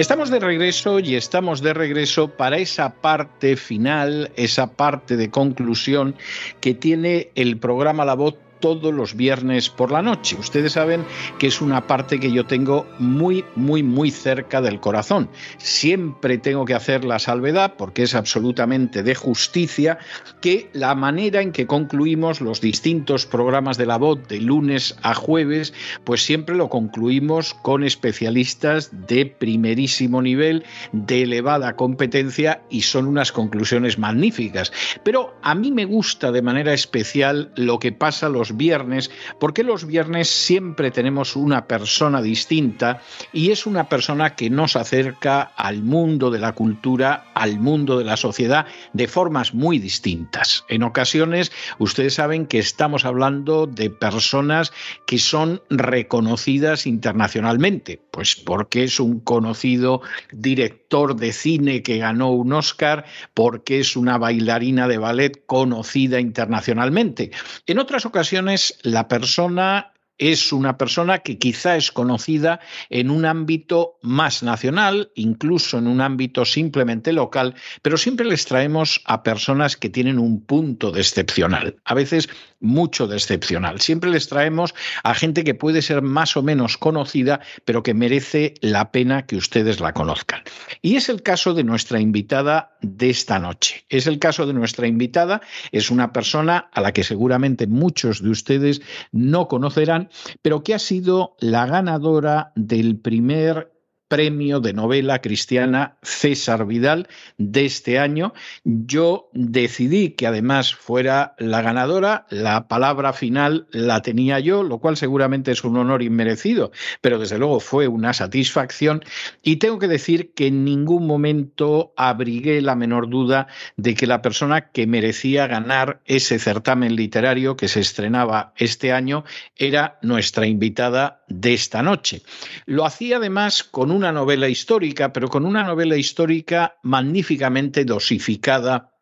Estamos de regreso y estamos de regreso para esa parte final, esa parte de conclusión que tiene el programa La Voz todos los viernes por la noche. Ustedes saben que es una parte que yo tengo muy, muy, muy cerca del corazón. Siempre tengo que hacer la salvedad, porque es absolutamente de justicia, que la manera en que concluimos los distintos programas de la voz de lunes a jueves, pues siempre lo concluimos con especialistas de primerísimo nivel, de elevada competencia y son unas conclusiones magníficas. Pero a mí me gusta de manera especial lo que pasa los viernes, porque los viernes siempre tenemos una persona distinta y es una persona que nos acerca al mundo de la cultura, al mundo de la sociedad, de formas muy distintas. En ocasiones, ustedes saben que estamos hablando de personas que son reconocidas internacionalmente, pues porque es un conocido director de cine que ganó un Oscar, porque es una bailarina de ballet conocida internacionalmente. En otras ocasiones, la persona es una persona que quizá es conocida en un ámbito más nacional, incluso en un ámbito simplemente local, pero siempre les traemos a personas que tienen un punto de excepcional, a veces mucho de excepcional. Siempre les traemos a gente que puede ser más o menos conocida, pero que merece la pena que ustedes la conozcan. Y es el caso de nuestra invitada de esta noche. Es el caso de nuestra invitada, es una persona a la que seguramente muchos de ustedes no conocerán, pero que ha sido la ganadora del primer premio de novela cristiana César Vidal de este año. Yo decidí que además fuera la ganadora, la palabra final la tenía yo, lo cual seguramente es un honor inmerecido, pero desde luego fue una satisfacción y tengo que decir que en ningún momento abrigué la menor duda de que la persona que merecía ganar ese certamen literario que se estrenaba este año era nuestra invitada de esta noche. Lo hacía además con un una novela histórica, pero con una novela histórica magníficamente dosificada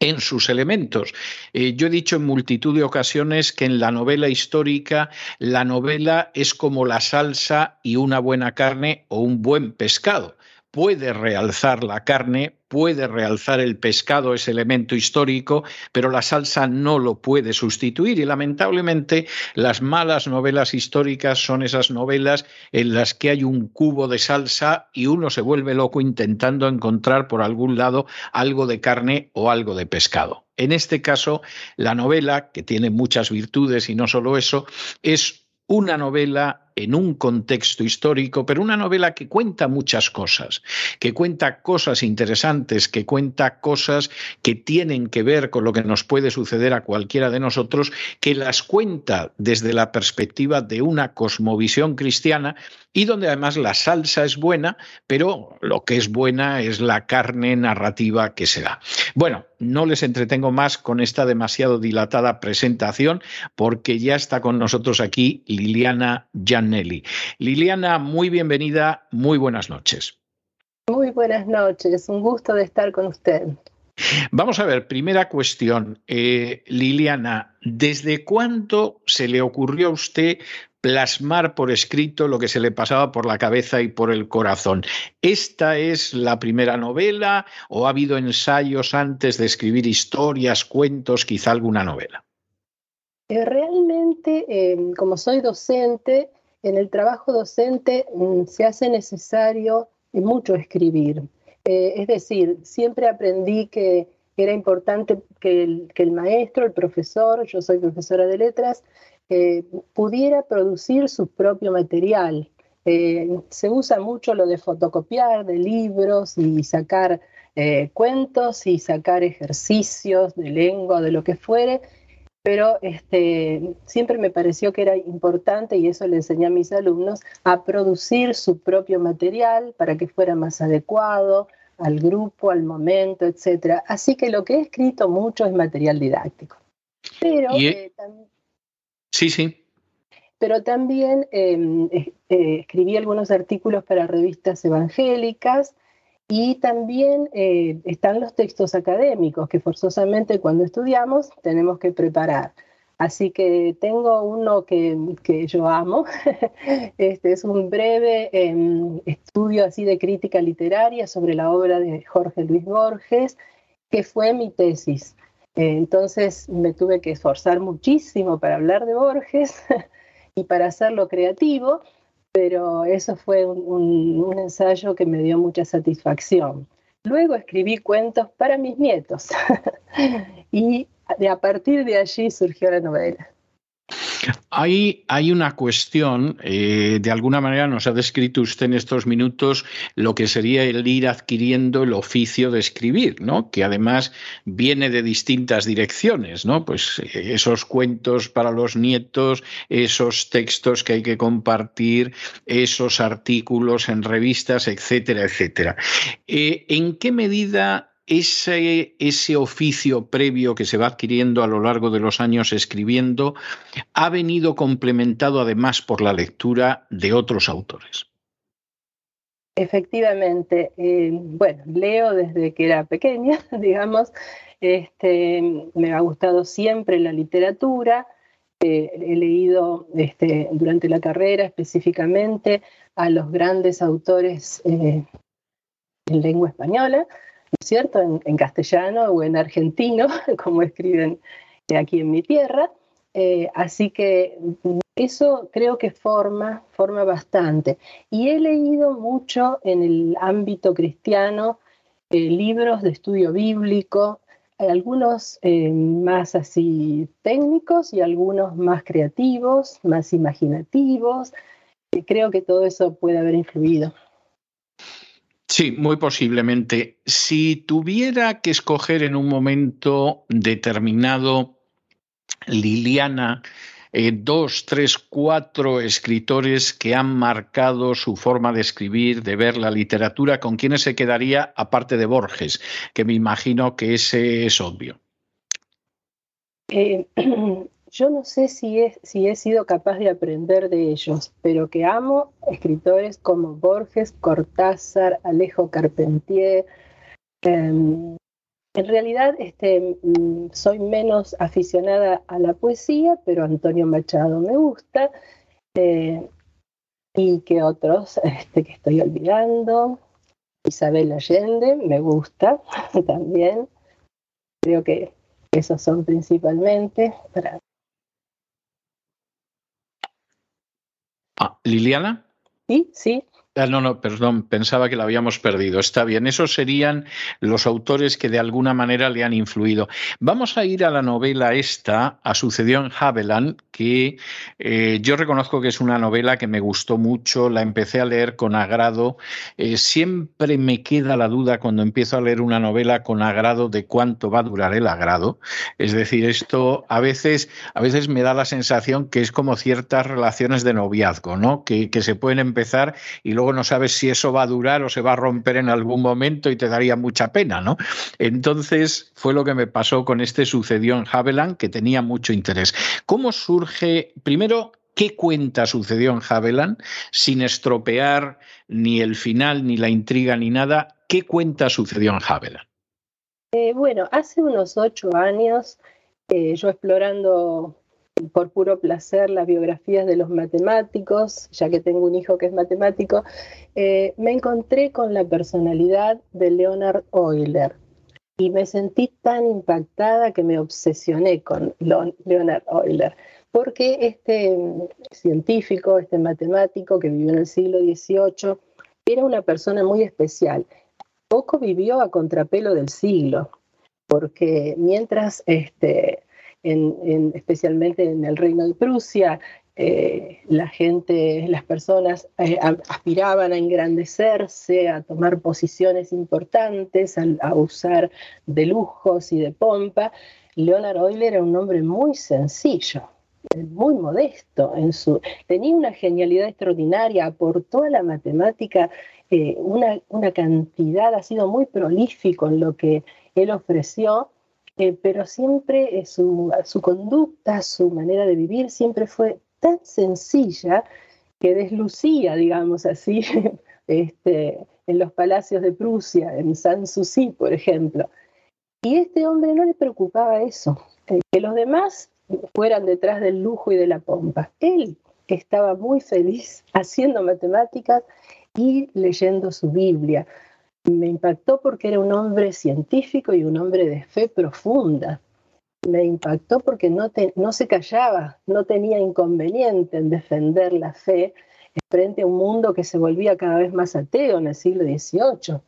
en sus elementos. Eh, yo he dicho en multitud de ocasiones que en la novela histórica la novela es como la salsa y una buena carne o un buen pescado puede realzar la carne, puede realzar el pescado, ese elemento histórico, pero la salsa no lo puede sustituir. Y lamentablemente las malas novelas históricas son esas novelas en las que hay un cubo de salsa y uno se vuelve loco intentando encontrar por algún lado algo de carne o algo de pescado. En este caso, la novela, que tiene muchas virtudes y no solo eso, es una novela en un contexto histórico, pero una novela que cuenta muchas cosas, que cuenta cosas interesantes, que cuenta cosas que tienen que ver con lo que nos puede suceder a cualquiera de nosotros, que las cuenta desde la perspectiva de una cosmovisión cristiana y donde además la salsa es buena, pero lo que es buena es la carne narrativa que se da. Bueno, no les entretengo más con esta demasiado dilatada presentación porque ya está con nosotros aquí Liliana Jan Nelly. Liliana, muy bienvenida, muy buenas noches. Muy buenas noches, un gusto de estar con usted. Vamos a ver, primera cuestión. Eh, Liliana, ¿desde cuándo se le ocurrió a usted plasmar por escrito lo que se le pasaba por la cabeza y por el corazón? ¿Esta es la primera novela o ha habido ensayos antes de escribir historias, cuentos, quizá alguna novela? Eh, realmente, eh, como soy docente, en el trabajo docente mm, se hace necesario mucho escribir. Eh, es decir, siempre aprendí que era importante que el, maestro, el profesor, yo soy profesora de letras, eh, pudiera producir su propio material. Eh, se usa mucho lo de fotocopiar de libros y sacar cuentos y sacar ejercicios de lengua, de lo que fuere, pero este, siempre me pareció que era importante, y eso le enseñé a mis alumnos, a producir su propio material para que fuera más adecuado al grupo, al momento, etc. Así que lo que he escrito mucho es material didáctico. Pero, eh, sí, sí. Pero también em, eh, escribí algunos artículos para revistas evangélicas, y también eh, están los textos académicos que forzosamente cuando estudiamos tenemos que preparar. Así que tengo uno que, yo amo. Este es un breve em, estudio así de crítica literaria sobre la obra de Jorge Luis Borges, que fue mi tesis. entonces me tuve que esforzar muchísimo para hablar de Borges y para hacerlo creativo pero eso fue un, ensayo que me dio mucha satisfacción. Luego escribí cuentos para mis nietos y a partir de allí surgió la novela. Hay, una cuestión, eh, de alguna manera nos ha descrito usted en estos minutos lo que sería el ir adquiriendo el oficio de escribir, ¿no? que además viene de distintas direcciones, ¿no? pues eh, esos cuentos para los nietos, esos textos que hay que compartir, esos artículos en revistas, etcétera, etcétera. Eh, ¿En qué medida ese, ese oficio previo que se va adquiriendo a lo largo de los años escribiendo ha venido complementado además por la lectura de otros autores. Efectivamente, eh, bueno, leo desde que era pequeña, digamos, este, me ha gustado siempre la literatura, eh, he leído este, durante la carrera específicamente a los grandes autores eh, en lengua española, cierto?, en, castellano o en argentino, como escriben aquí en mi tierra. Eh, así que eso creo que forma, forma bastante. Y he leído mucho en el ámbito cristiano eh, libros de estudio bíblico, algunos eh, más así técnicos y algunos más creativos, más imaginativos. creo que todo eso puede haber influido. Sí, muy posiblemente. Si tuviera que escoger en un momento determinado, Liliana, eh, dos, tres, cuatro escritores que han marcado su forma de escribir, de ver la literatura, ¿con quiénes se quedaría aparte de Borges? Que me imagino que ese es obvio. Eh, yo no sé si he, si he sido capaz de aprender de ellos, pero que amo escritores como Borges, Cortázar, Alejo Carpentier. Em, en realidad este, mm, soy menos aficionada a la poesía, pero Antonio Machado me gusta. Eh, y que otros este, que estoy olvidando. Isabel Allende me gusta también. Creo que esos son principalmente para Ah, Liliana. Sí, sí. Ah, no, no, perdón, pensaba que la habíamos perdido. Está bien, esos serían los autores que de alguna manera le han influido. Vamos a ir a la novela esta, a Sucedió en Haveland, que eh, yo reconozco que es una novela que me gustó mucho, la empecé a leer con agrado. Eh, siempre me queda la duda cuando empiezo a leer una novela con agrado de cuánto va a durar el agrado. Es decir, esto a veces, a veces me da la sensación que es como ciertas relaciones de noviazgo, ¿no? Que, que se pueden empezar y luego no sabes si eso va a durar o se va a romper en algún momento y te daría mucha pena, ¿no? Entonces fue lo que me pasó con este sucedió en Haveland, que tenía mucho interés. ¿Cómo surge, primero, qué cuenta sucedió en Haveland, sin estropear ni el final, ni la intriga, ni nada? ¿Qué cuenta sucedió en Haveland? Eh, bueno, hace unos ocho años, eh, yo explorando por puro placer las biografías de los matemáticos, ya que tengo un hijo que es matemático, eh, me encontré con la personalidad de Leonard Euler y me sentí tan impactada que me obsesioné con Leonard Euler. porque este científico, este matemático que vivió en el siglo XVIII, era una persona muy especial. Poco vivió a contrapelo del siglo, porque mientras, este, especialmente en el reino de Prusia, eh, la gente, las personas eh, aspiraban a engrandecerse, a tomar posiciones importantes, a, usar de lujos y de pompa. Leonard Euler era un hombre muy sencillo, eh, muy modesto en su tenía una genialidad extraordinaria aportó a la matemática una, una, cantidad ha sido muy prolífico en lo que él ofreció pero siempre su, su conducta su manera de vivir siempre fue tan sencilla que deslucía, digamos así, este, en los palacios de Prusia, en Sanssouci, por ejemplo. Y este hombre no le preocupaba eso, eh, que los demás fueran detrás del lujo y de la pompa. Él estaba muy feliz haciendo matemáticas y leyendo su Biblia. Me impactó porque era un hombre científico y un hombre de fe profunda me impactó porque no, no se callaba, no tenía inconveniente en defender la fe frente a un mundo que se volvía cada vez más ateo en el siglo XVIII.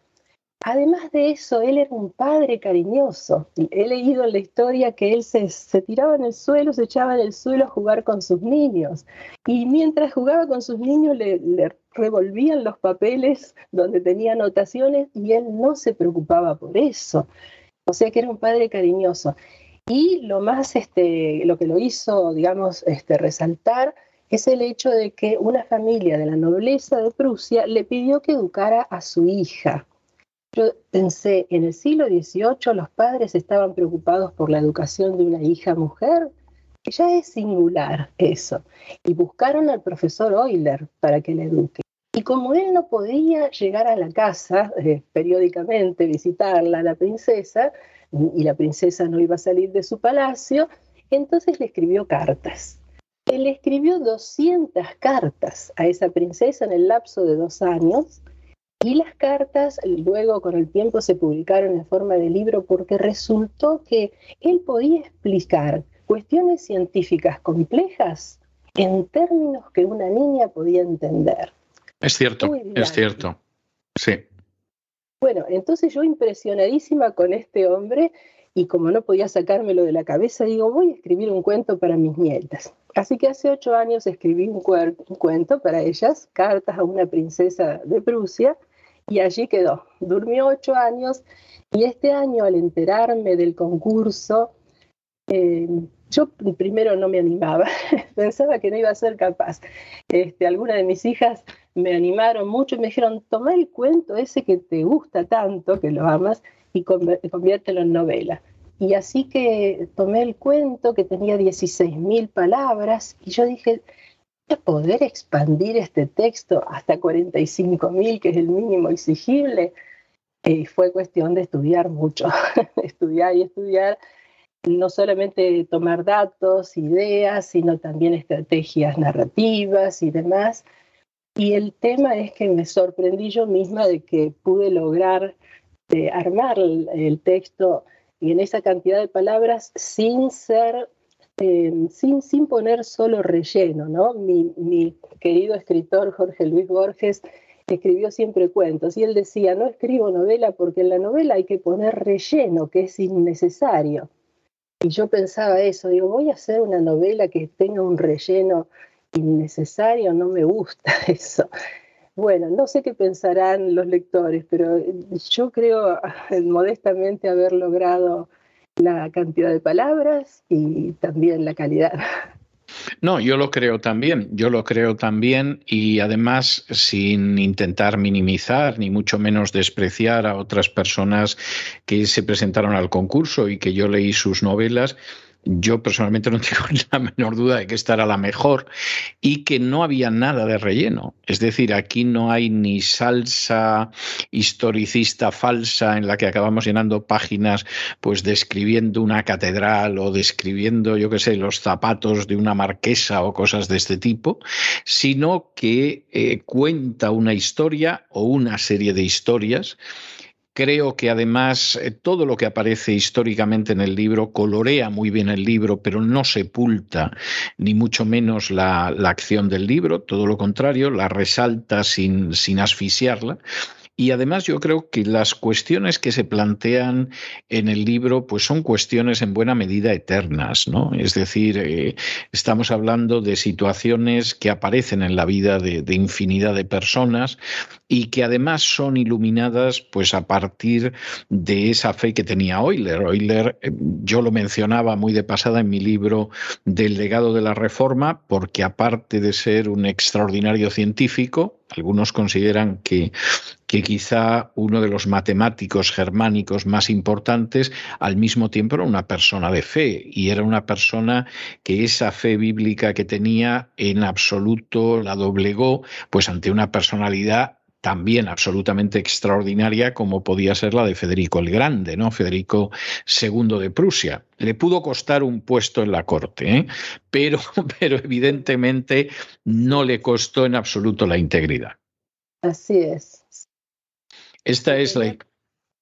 Además de eso, él era un padre cariñoso. He leído en la historia que él se, tiraba en el suelo, se echaba en el suelo a jugar con sus niños. Y mientras jugaba con sus niños le, le revolvían los papeles donde tenía anotaciones y él no se preocupaba por eso. O sea que era un padre cariñoso. Y lo más, este, lo que lo hizo, digamos, este, resaltar es el hecho de que una familia de la nobleza de Prusia le pidió que educara a su hija. Yo pensé, en el siglo XVIII los padres estaban preocupados por la educación de una hija mujer, ya es singular eso. Y buscaron al profesor Euler para que le eduque. Y como él no podía llegar a la casa eh, periódicamente, visitarla la princesa, y la princesa no iba a salir de su palacio, entonces le escribió cartas. Él escribió 200 cartas a esa princesa en el lapso de dos años y las cartas luego con el tiempo se publicaron en forma de libro porque resultó que él podía explicar cuestiones científicas complejas en términos que una niña podía entender. Es cierto, es cierto. Sí. Bueno, entonces yo impresionadísima con este hombre y como no podía sacármelo de la cabeza, digo, voy a escribir un cuento para mis nietas. Así que hace ocho años escribí un, cuento para ellas, Cartas a una princesa de Prusia, y allí quedó. Durmió ocho años y este año al enterarme del concurso, eh, yo primero no me animaba, pensaba que no iba a ser capaz. Este, alguna de mis hijas me animaron mucho y me dijeron, toma el cuento ese que te gusta tanto, que lo amas, y conviértelo en novela. Y así que tomé el cuento que tenía 16.000 palabras y yo dije, poder expandir este texto hasta 45.000, que es el mínimo exigible. Y fue cuestión de estudiar mucho, estudiar y estudiar, no solamente tomar datos, ideas, sino también estrategias narrativas y demás. Y el tema es que me sorprendí yo misma de que pude lograr eh, armar el, texto y en esa cantidad de palabras sin ser, eh, sin, sin poner solo relleno, ¿no? Mi, mi querido escritor Jorge Luis Borges escribió siempre cuentos y él decía, no escribo novela porque en la novela hay que poner relleno, que es innecesario. Y yo pensaba eso, digo, voy a hacer una novela que tenga un relleno innecesario, no me gusta eso. Bueno, no sé qué pensarán los lectores, pero yo creo modestamente haber logrado la cantidad de palabras y también la calidad. No, yo lo creo también, yo lo creo también y además sin intentar minimizar ni mucho menos despreciar a otras personas que se presentaron al concurso y que yo leí sus novelas, yo personalmente no tengo la menor duda de que esta era la mejor y que no había nada de relleno. Es decir, aquí no hay ni salsa historicista falsa en la que acabamos llenando páginas pues describiendo una catedral o describiendo, yo qué sé, los zapatos de una marquesa o cosas de este tipo, sino que eh, cuenta una historia o una serie de historias Creo que además eh, todo lo que aparece históricamente en el libro colorea muy bien el libro, pero no sepulta ni mucho menos la, acción del libro, todo lo contrario, la resalta sin, sin asfixiarla. Y además yo creo que las cuestiones que se plantean en el libro pues son cuestiones en buena medida eternas, ¿no? Es decir, eh, estamos hablando de situaciones que aparecen en la vida de, infinidad de personas y que además son iluminadas pues a partir de esa fe que tenía Euler. Euler, eh, yo lo mencionaba muy de pasada en mi libro del legado de la Reforma, porque aparte de ser un extraordinario científico, algunos consideran que, que, quizá uno de los matemáticos germánicos más importantes al mismo tiempo era una persona de fe y era una persona que esa fe bíblica que tenía en absoluto la doblegó pues ante una personalidad también absolutamente extraordinaria como podía ser la de Federico el Grande, ¿no? Federico II de Prusia. Le pudo costar un puesto en la corte, ¿eh? pero, pero evidentemente no le costó en absoluto la integridad. Así es. Esta es la...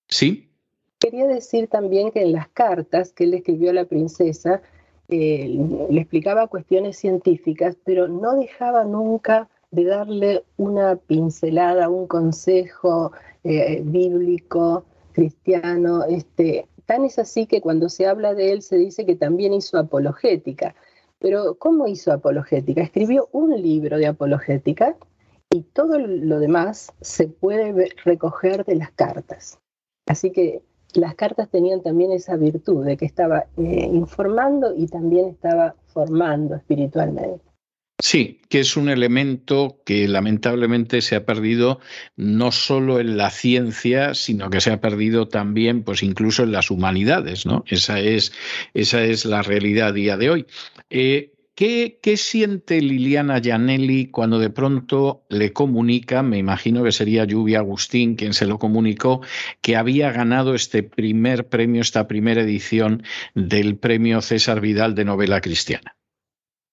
¿Sí? Quería decir también que en las cartas que él escribió a la princesa, eh, le explicaba cuestiones científicas, pero no dejaba nunca de darle una pincelada, un consejo eh, bíblico, cristiano. Este, tan es así que cuando se habla de él se dice que también hizo apologética. Pero ¿cómo hizo apologética? Escribió un libro de apologética y todo lo demás se puede recoger de las cartas. Así que las cartas tenían también esa virtud de que estaba eh, informando y también estaba formando espiritualmente. Sí, que es un elemento que lamentablemente se ha perdido no solo en la ciencia, sino que se ha perdido también, pues incluso en las humanidades, ¿no? Esa es, esa es la realidad a día de hoy. Eh, ¿Qué, ¿Qué, siente Liliana Gianelli cuando de pronto le comunica, me imagino que sería Lluvia Agustín quien se lo comunicó, que había ganado este primer premio, esta primera edición del premio César Vidal de novela cristiana?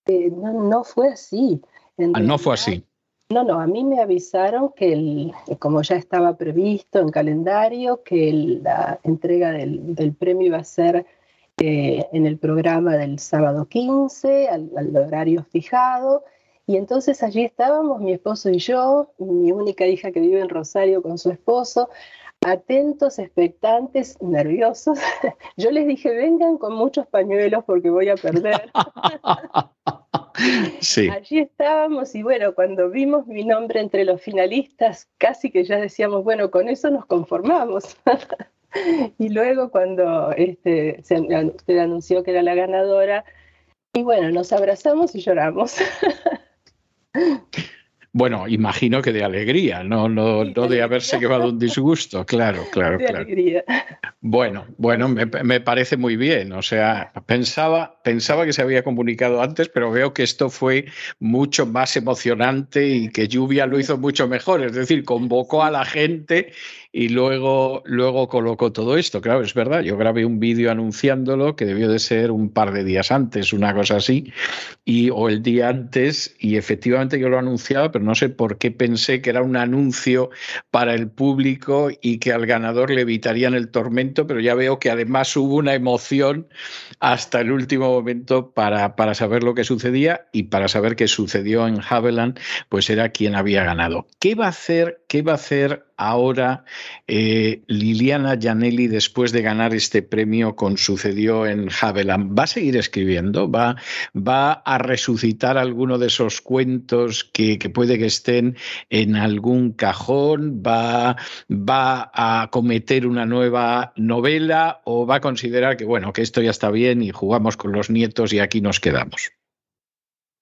Eh, no, no, fue así. Ah, no fue así. No, no, a mí me avisaron que, el, como ya estaba previsto en calendario, que el, la entrega del, del, premio iba a ser eh, en el programa del sábado 15, al, al, horario fijado. Y entonces allí estábamos, mi esposo y yo, mi única hija que vive en Rosario con su esposo, atentos, expectantes, nerviosos. Yo les dije, vengan con muchos pañuelos porque voy a perder. Sí. Allí estábamos y bueno, cuando vimos mi nombre entre los finalistas, casi que ya decíamos, bueno, con eso nos conformamos. y luego cuando este, se, usted anunció que era la ganadora, y bueno, nos abrazamos y lloramos. Bueno, imagino que de alegría, no, no, no de haberse llevado un disgusto, claro, claro, de claro. Alegría. Bueno, bueno, me, me, parece muy bien. O sea, pensaba, pensaba que se había comunicado antes, pero veo que esto fue mucho más emocionante y que Lluvia lo hizo mucho mejor. Es decir, convocó a la gente y luego, luego colocó todo esto. Claro, es verdad, yo grabé un vídeo anunciándolo que debió de ser un par de días antes, una cosa así, y, o el día antes, y efectivamente yo lo anunciaba, pero no sé por qué pensé que era un anuncio para el público y que al ganador le evitarían el tormento, pero ya veo que además hubo una emoción hasta el último momento para, para saber lo que sucedía y para saber qué sucedió en Haveland, pues era quien había ganado. ¿Qué va a hacer, qué va a hacer ahora eh, Liliana Gianelli, después de ganar este premio con Sucedió en Haveland, ¿va a seguir escribiendo? ¿Va, va a resucitar alguno de esos cuentos que, que, puede que estén en algún cajón? ¿Va, ¿Va a cometer una nueva novela o va a considerar que, bueno, que esto ya está bien y jugamos con los nietos y aquí nos quedamos?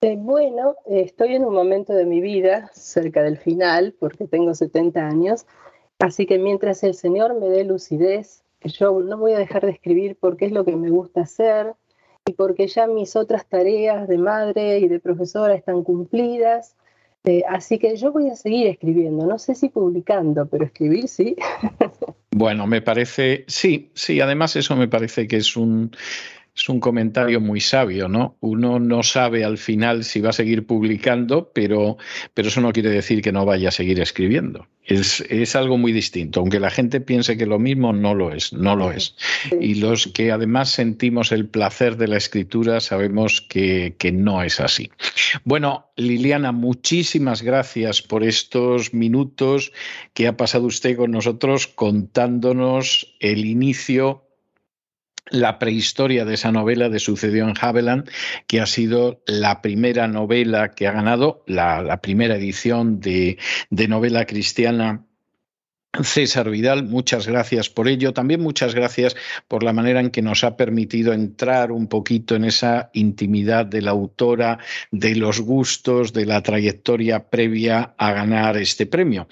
Eh, bueno, estoy en un momento de mi vida, cerca del final, porque tengo 70 años, así que mientras el Señor me dé lucidez, yo no voy a dejar de escribir porque es lo que me gusta hacer y porque ya mis otras tareas de madre y de profesora están cumplidas. Eh, así que yo voy a seguir escribiendo, no sé si publicando, pero escribir sí. Bueno, me parece, sí, sí, además eso me parece que es un, Es un comentario muy sabio, ¿no? Uno no sabe al final si va a seguir publicando, pero, pero eso no quiere decir que no vaya a seguir escribiendo. Es, es, algo muy distinto. Aunque la gente piense que lo mismo, no lo es, no lo es. Y los que además sentimos el placer de la escritura sabemos que, que no es así. Bueno, Liliana, muchísimas gracias por estos minutos que ha pasado usted con nosotros contándonos el inicio la prehistoria de esa novela de Sucedió en Haveland, que ha sido la primera novela que ha ganado, la, primera edición de, de novela cristiana César Vidal, muchas gracias por ello. También muchas gracias por la manera en que nos ha permitido entrar un poquito en esa intimidad de la autora, de los gustos, de la trayectoria previa a ganar este premio.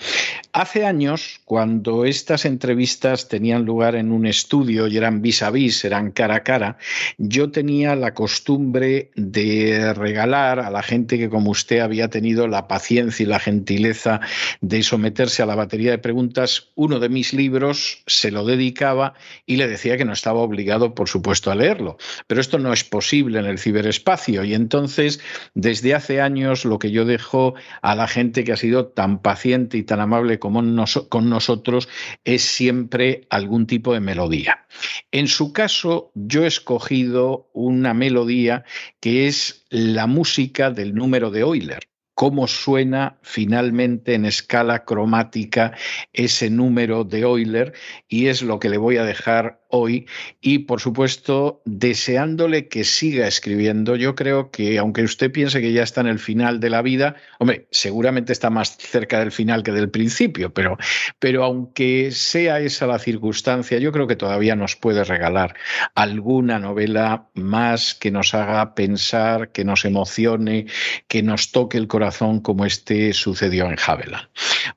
Hace años, cuando estas entrevistas tenían lugar en un estudio y eran vis a vis, eran cara a cara, yo tenía la costumbre de regalar a la gente que como usted había tenido la paciencia y la gentileza de someterse a la batería de preguntas, uno de mis libros se lo dedicaba y le decía que no estaba obligado, por supuesto, a leerlo. Pero esto no es posible en el ciberespacio y entonces, desde hace años, lo que yo dejo a la gente que ha sido tan paciente y tan amable como con nosotros es siempre algún tipo de melodía. En su caso, yo he escogido una melodía que es la música del número de Euler cómo suena finalmente en escala cromática ese número de Euler y es lo que le voy a dejar hoy y, por supuesto, deseándole que siga escribiendo. Yo creo que, aunque usted piense que ya está en el final de la vida, hombre, seguramente está más cerca del final que del principio, pero, pero aunque sea esa la circunstancia, yo creo que todavía nos puede regalar alguna novela más que nos haga pensar, que nos emocione, que nos toque el corazón como este sucedió en Javela.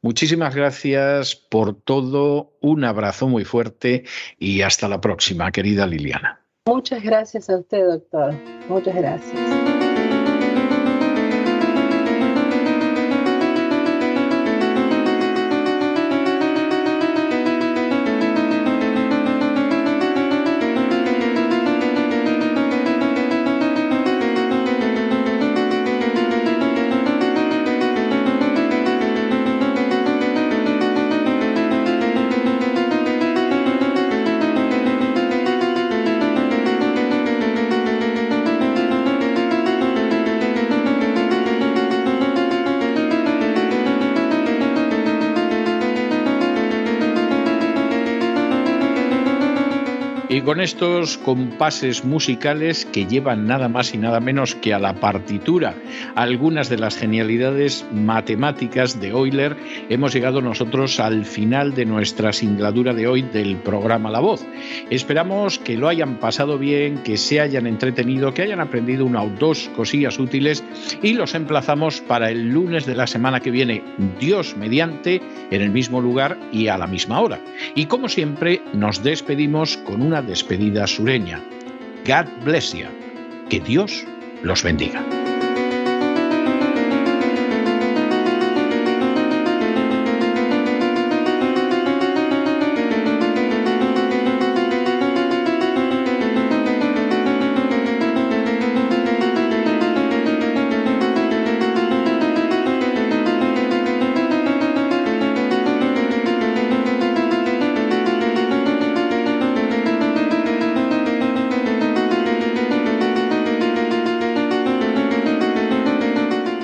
Muchísimas gracias por todo, un abrazo muy fuerte y hasta la próxima, querida Liliana. Muchas gracias a usted, doctor. Muchas gracias. Con estos compases musicales que llevan nada más y nada menos que a la partitura algunas de las genialidades matemáticas de Euler, hemos llegado nosotros al final de nuestra singladura de hoy del programa La Voz. Esperamos que lo hayan pasado bien, que se hayan entretenido, que hayan aprendido una o dos cosillas útiles y los emplazamos para el lunes de la semana que viene, Dios mediante, en el mismo lugar y a la misma hora. Y como siempre, nos despedimos con una despedida sureña. God bless you. Que Dios los bendiga.